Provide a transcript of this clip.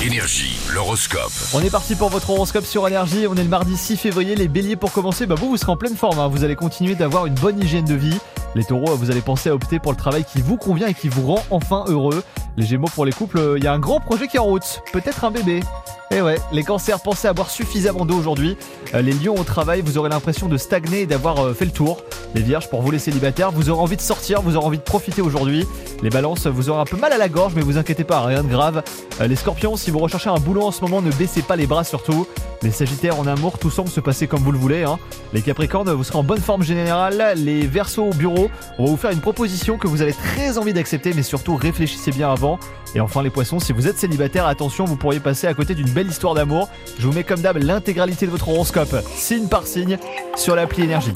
Énergie, l'horoscope. On est parti pour votre horoscope sur énergie. On est le mardi 6 février. Les béliers, pour commencer, bah vous, vous serez en pleine forme. hein. Vous allez continuer d'avoir une bonne hygiène de vie. Les taureaux, vous allez penser à opter pour le travail qui vous convient et qui vous rend enfin heureux. Les gémeaux, pour les couples, il y a un grand projet qui est en route. Peut-être un bébé. Et ouais, les cancers, pensez à boire suffisamment d'eau aujourd'hui. Euh, les lions au travail, vous aurez l'impression de stagner et d'avoir euh, fait le tour. Les vierges, pour vous les célibataires, vous aurez envie de sortir, vous aurez envie de profiter aujourd'hui. Les balances, vous aurez un peu mal à la gorge, mais vous inquiétez pas, rien de grave. Euh, les scorpions, si vous recherchez un boulot en ce moment, ne baissez pas les bras surtout. Les sagittaires en amour, tout semble se passer comme vous le voulez. hein. Les capricornes, vous serez en bonne forme générale. Les versos au bureau, on va vous faire une proposition que vous avez très envie d'accepter, mais surtout réfléchissez bien avant. Et enfin les poissons, si vous êtes célibataire, attention, vous pourriez passer à côté d'une belle histoire d'amour. Je vous mets comme d'hab l'intégralité de votre horoscope, signe par signe, sur l'appli énergie.